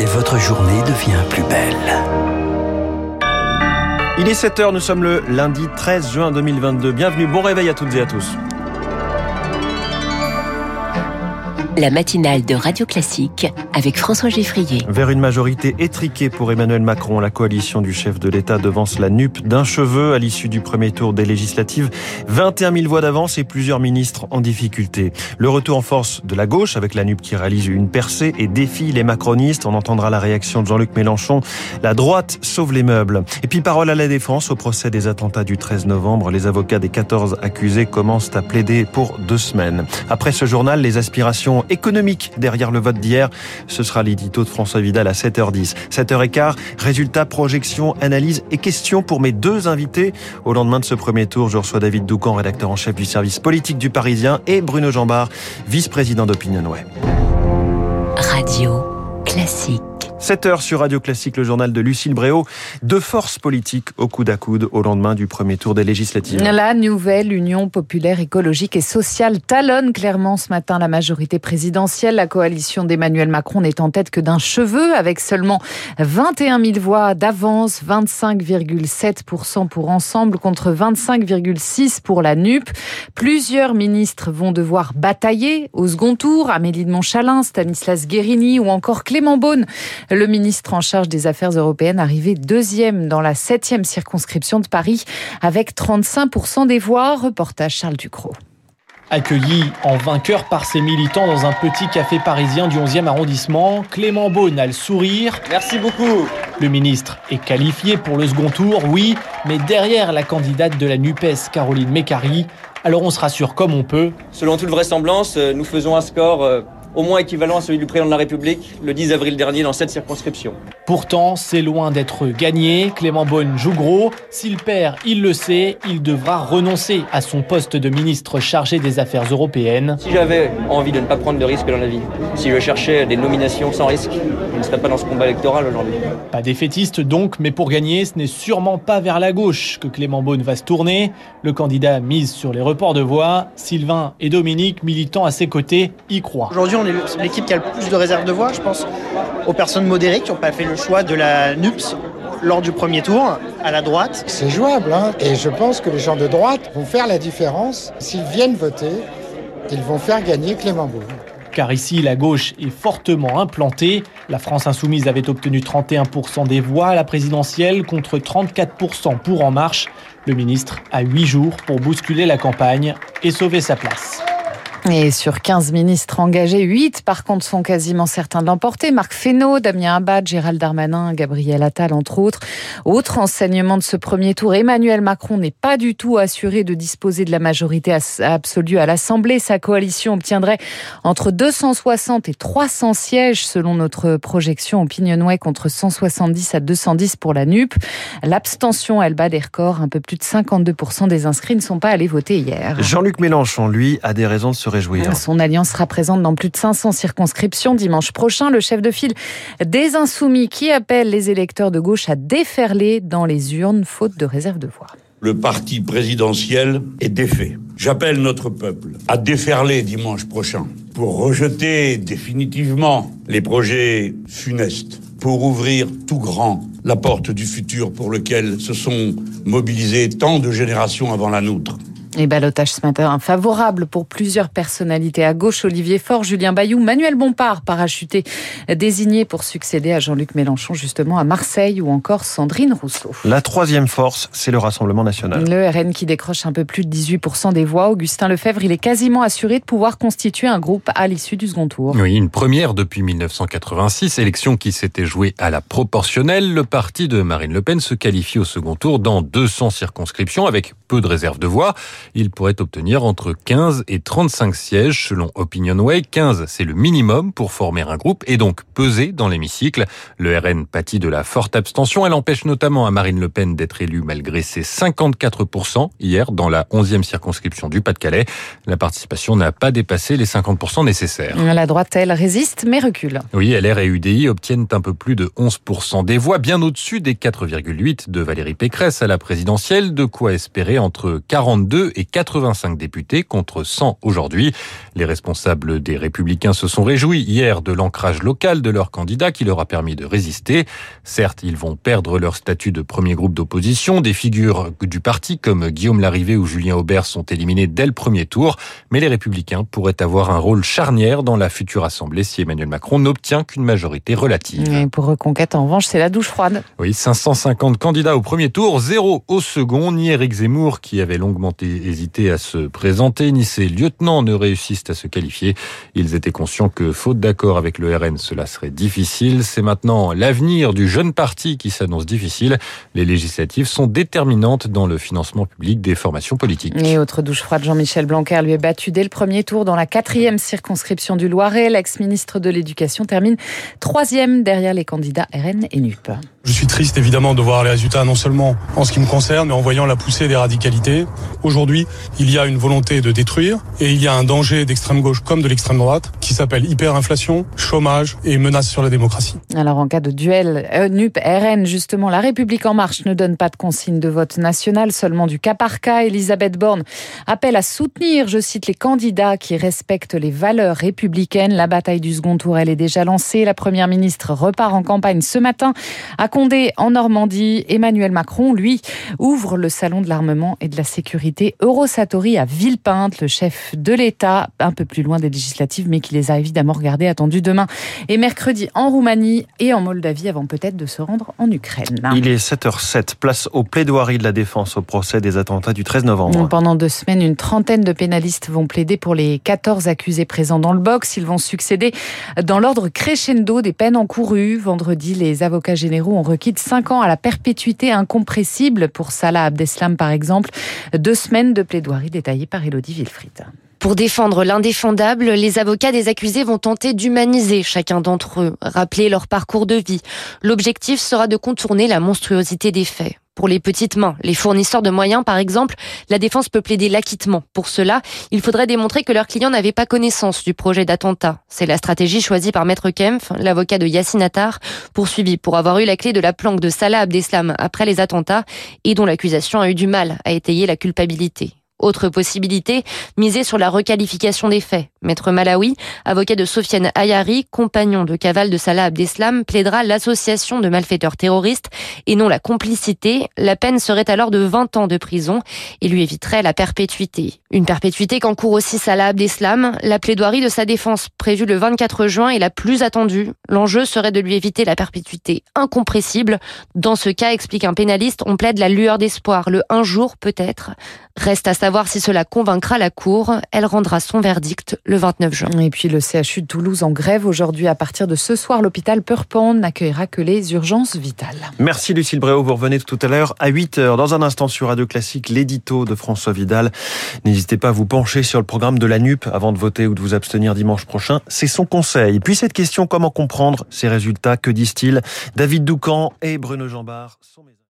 et votre journée devient plus belle. Il est 7h, nous sommes le lundi 13 juin 2022. Bienvenue, bon réveil à toutes et à tous. La matinale de Radio Classique avec François Geffrier. Vers une majorité étriquée pour Emmanuel Macron, la coalition du chef de l'État devance la NUP d'un cheveu à l'issue du premier tour des législatives. 21 000 voix d'avance et plusieurs ministres en difficulté. Le retour en force de la gauche avec la NUP qui réalise une percée et défie les macronistes. On entendra la réaction de Jean-Luc Mélenchon. La droite sauve les meubles. Et puis parole à la défense au procès des attentats du 13 novembre. Les avocats des 14 accusés commencent à plaider pour deux semaines. Après ce journal, les aspirations économique derrière le vote d'hier. Ce sera l'édito de François Vidal à 7h10. 7h15, résultats, projections, analyses et questions pour mes deux invités. Au lendemain de ce premier tour, je reçois David Doucan, rédacteur en chef du service politique du Parisien, et Bruno Jambard, vice-président d'Opinionway. Radio classique. 7 heures sur Radio Classique, le journal de Lucille Bréau. Deux forces politiques au coude à coude au lendemain du premier tour des législatives. La nouvelle Union populaire écologique et sociale talonne clairement ce matin la majorité présidentielle. La coalition d'Emmanuel Macron n'est en tête que d'un cheveu avec seulement 21 000 voix d'avance, 25,7% pour ensemble contre 25,6% pour la NUP. Plusieurs ministres vont devoir batailler au second tour. Amélie de Montchalin, Stanislas Guérini ou encore Clément Beaune. Le ministre en charge des Affaires européennes arrivé deuxième dans la septième circonscription de Paris avec 35% des voix. Reportage Charles Ducrot. Accueilli en vainqueur par ses militants dans un petit café parisien du 11e arrondissement, Clément Beaune a le sourire. Merci beaucoup. Le ministre est qualifié pour le second tour, oui, mais derrière la candidate de la NUPES, Caroline Mécari. Alors on se rassure comme on peut. Selon toute vraisemblance, euh, nous faisons un score euh, au moins équivalent à celui du président de la République le 10 avril dernier dans cette circonscription. Pourtant, c'est loin d'être gagné. Clément Beaune joue gros. S'il perd, il le sait, il devra renoncer à son poste de ministre chargé des Affaires européennes. Si j'avais envie de ne pas prendre de risques dans la vie, si je cherchais des nominations sans risque, je ne serais pas dans ce combat électoral aujourd'hui. Pas défaitiste donc, mais pour gagner, ce n'est sûrement pas vers la gauche que Clément Beaune va se tourner. Le candidat mise sur les reports de voix. Sylvain et Dominique, militants à ses côtés, y croient. Aujourd'hui, on est l'équipe qui a le plus de réserves de voix, je pense, aux personnes modérées qui n'ont pas fait le choix de la NUPS lors du premier tour, à la droite. C'est jouable, hein et je pense que les gens de droite vont faire la différence. S'ils viennent voter, ils vont faire gagner Clément Beaune car ici la gauche est fortement implantée. La France insoumise avait obtenu 31% des voix à la présidentielle contre 34% pour En Marche. Le ministre a 8 jours pour bousculer la campagne et sauver sa place. Et sur 15 ministres engagés, 8 par contre sont quasiment certains de l'emporter. Marc Fesneau, Damien Abad, Gérald Darmanin, Gabriel Attal entre autres. Autre enseignement de ce premier tour, Emmanuel Macron n'est pas du tout assuré de disposer de la majorité absolue à l'Assemblée. Sa coalition obtiendrait entre 260 et 300 sièges selon notre projection Opinionway contre 170 à 210 pour la NUP. L'abstention, elle bat des records. Un peu plus de 52% des inscrits ne sont pas allés voter hier. Jean-Luc Mélenchon, lui, a des raisons de se son alliance sera présente dans plus de 500 circonscriptions dimanche prochain. Le chef de file des Insoumis qui appelle les électeurs de gauche à déferler dans les urnes faute de réserve de voix. Le parti présidentiel est défait. J'appelle notre peuple à déferler dimanche prochain pour rejeter définitivement les projets funestes, pour ouvrir tout grand la porte du futur pour lequel se sont mobilisées tant de générations avant la nôtre. Et balotage ce matin favorable pour plusieurs personnalités à gauche, Olivier Faure, Julien Bayou, Manuel Bompard, parachuté désigné pour succéder à Jean-Luc Mélenchon justement à Marseille ou encore Sandrine Rousseau. La troisième force, c'est le Rassemblement national. Le RN qui décroche un peu plus de 18% des voix. Augustin Lefebvre, il est quasiment assuré de pouvoir constituer un groupe à l'issue du second tour. Oui, une première depuis 1986, élection qui s'était jouée à la proportionnelle. Le parti de Marine Le Pen se qualifie au second tour dans 200 circonscriptions avec peu de réserve de voix il pourrait obtenir entre 15 et 35 sièges selon Opinionway. 15, c'est le minimum pour former un groupe et donc peser dans l'hémicycle. Le RN pâtit de la forte abstention. Elle empêche notamment à Marine Le Pen d'être élue malgré ses 54% hier dans la 11e circonscription du Pas-de-Calais. La participation n'a pas dépassé les 50% nécessaires. La droite, elle, résiste mais recule. Oui, LR et UDI obtiennent un peu plus de 11% des voix, bien au-dessus des 4,8 de Valérie Pécresse à la présidentielle, de quoi espérer entre 42 et 85 députés contre 100 aujourd'hui. Les responsables des Républicains se sont réjouis hier de l'ancrage local de leur candidat qui leur a permis de résister. Certes, ils vont perdre leur statut de premier groupe d'opposition. Des figures du parti comme Guillaume Larrivé ou Julien Aubert sont éliminés dès le premier tour, mais les Républicains pourraient avoir un rôle charnière dans la future Assemblée si Emmanuel Macron n'obtient qu'une majorité relative. Et pour Reconquête, en revanche, c'est la douche froide. Oui, 550 candidats au premier tour, zéro au second. Ni Éric Zemmour, qui avait longuement hésité à se présenter, ni ses lieutenants ne réussissent à se qualifier. Ils étaient conscients que, faute d'accord avec le RN, cela serait difficile. C'est maintenant l'avenir du jeune parti qui s'annonce difficile. Les législatives sont déterminantes dans le financement public des formations politiques. Et autre douche froide, Jean-Michel Blanquer lui est battu dès le premier tour dans la quatrième circonscription du Loiret. L'ex-ministre de l'Éducation termine troisième derrière les candidats RN et NUP. Je suis triste évidemment de voir les résultats non seulement en ce qui me concerne, mais en voyant la poussée des radicalités. Aujourd'hui, il y a une volonté de détruire et il y a un danger d'extrême gauche comme de l'extrême droite qui s'appelle hyperinflation, chômage et menace sur la démocratie. Alors en cas de duel euh, NUP-RN, justement, la République en marche ne donne pas de consigne de vote national, seulement du cas par cas. Elisabeth Borne appelle à soutenir, je cite, les candidats qui respectent les valeurs républicaines. La bataille du second tour, elle est déjà lancée. La première ministre repart en campagne ce matin à Condé en Normandie. Emmanuel Macron, lui, ouvre le salon de l'armement et de la sécurité Eurosatori à Villepinte, le chef de l'État, un peu plus loin des législatives, mais qui les a évidemment regardées, attendues demain et mercredi en Roumanie et en Moldavie avant peut-être de se rendre en Ukraine. Il est 7h07, place au plaidoirie de la défense au procès des attentats du 13 novembre. Pendant deux semaines, une trentaine de pénalistes vont plaider pour les 14 accusés présents dans le box. Ils vont succéder dans l'ordre crescendo des peines encourues. Vendredi, les avocats généraux ont requis de 5 ans à la perpétuité incompressible pour Salah Abdeslam, par exemple. Deux semaines de plaidoirie détaillées par Elodie Wilfried. Pour défendre l'indéfendable, les avocats des accusés vont tenter d'humaniser chacun d'entre eux, rappeler leur parcours de vie. L'objectif sera de contourner la monstruosité des faits. Pour les petites mains, les fournisseurs de moyens par exemple, la défense peut plaider l'acquittement. Pour cela, il faudrait démontrer que leurs clients n'avaient pas connaissance du projet d'attentat. C'est la stratégie choisie par Maître Kempf, l'avocat de Yassine Attar, poursuivi pour avoir eu la clé de la planque de Salah Abdeslam après les attentats et dont l'accusation a eu du mal à étayer la culpabilité. Autre possibilité, miser sur la requalification des faits. Maître Malawi, avocat de Sofiane Ayari, compagnon de cavale de Salah Abdeslam, plaidera l'association de malfaiteurs terroristes et non la complicité. La peine serait alors de 20 ans de prison et lui éviterait la perpétuité. Une perpétuité qu'encourt aussi Salah Abdeslam. La plaidoirie de sa défense prévue le 24 juin est la plus attendue. L'enjeu serait de lui éviter la perpétuité incompressible. Dans ce cas, explique un pénaliste, on plaide la lueur d'espoir, le un jour peut-être. Reste à savoir si cela convaincra la Cour. Elle rendra son verdict le 29 juin. Et puis le CHU de Toulouse en grève aujourd'hui. À partir de ce soir, l'hôpital Purpan n'accueillera que les urgences vitales. Merci Lucille Bréau. Vous revenez tout à l'heure à 8h. Dans un instant sur Radio Classique, l'édito de François Vidal. N'hésitez pas à vous pencher sur le programme de la NUP avant de voter ou de vous abstenir dimanche prochain. C'est son conseil. Puis cette question, comment comprendre ces résultats? Que disent-ils? David Doucan et Bruno Jambard sont mes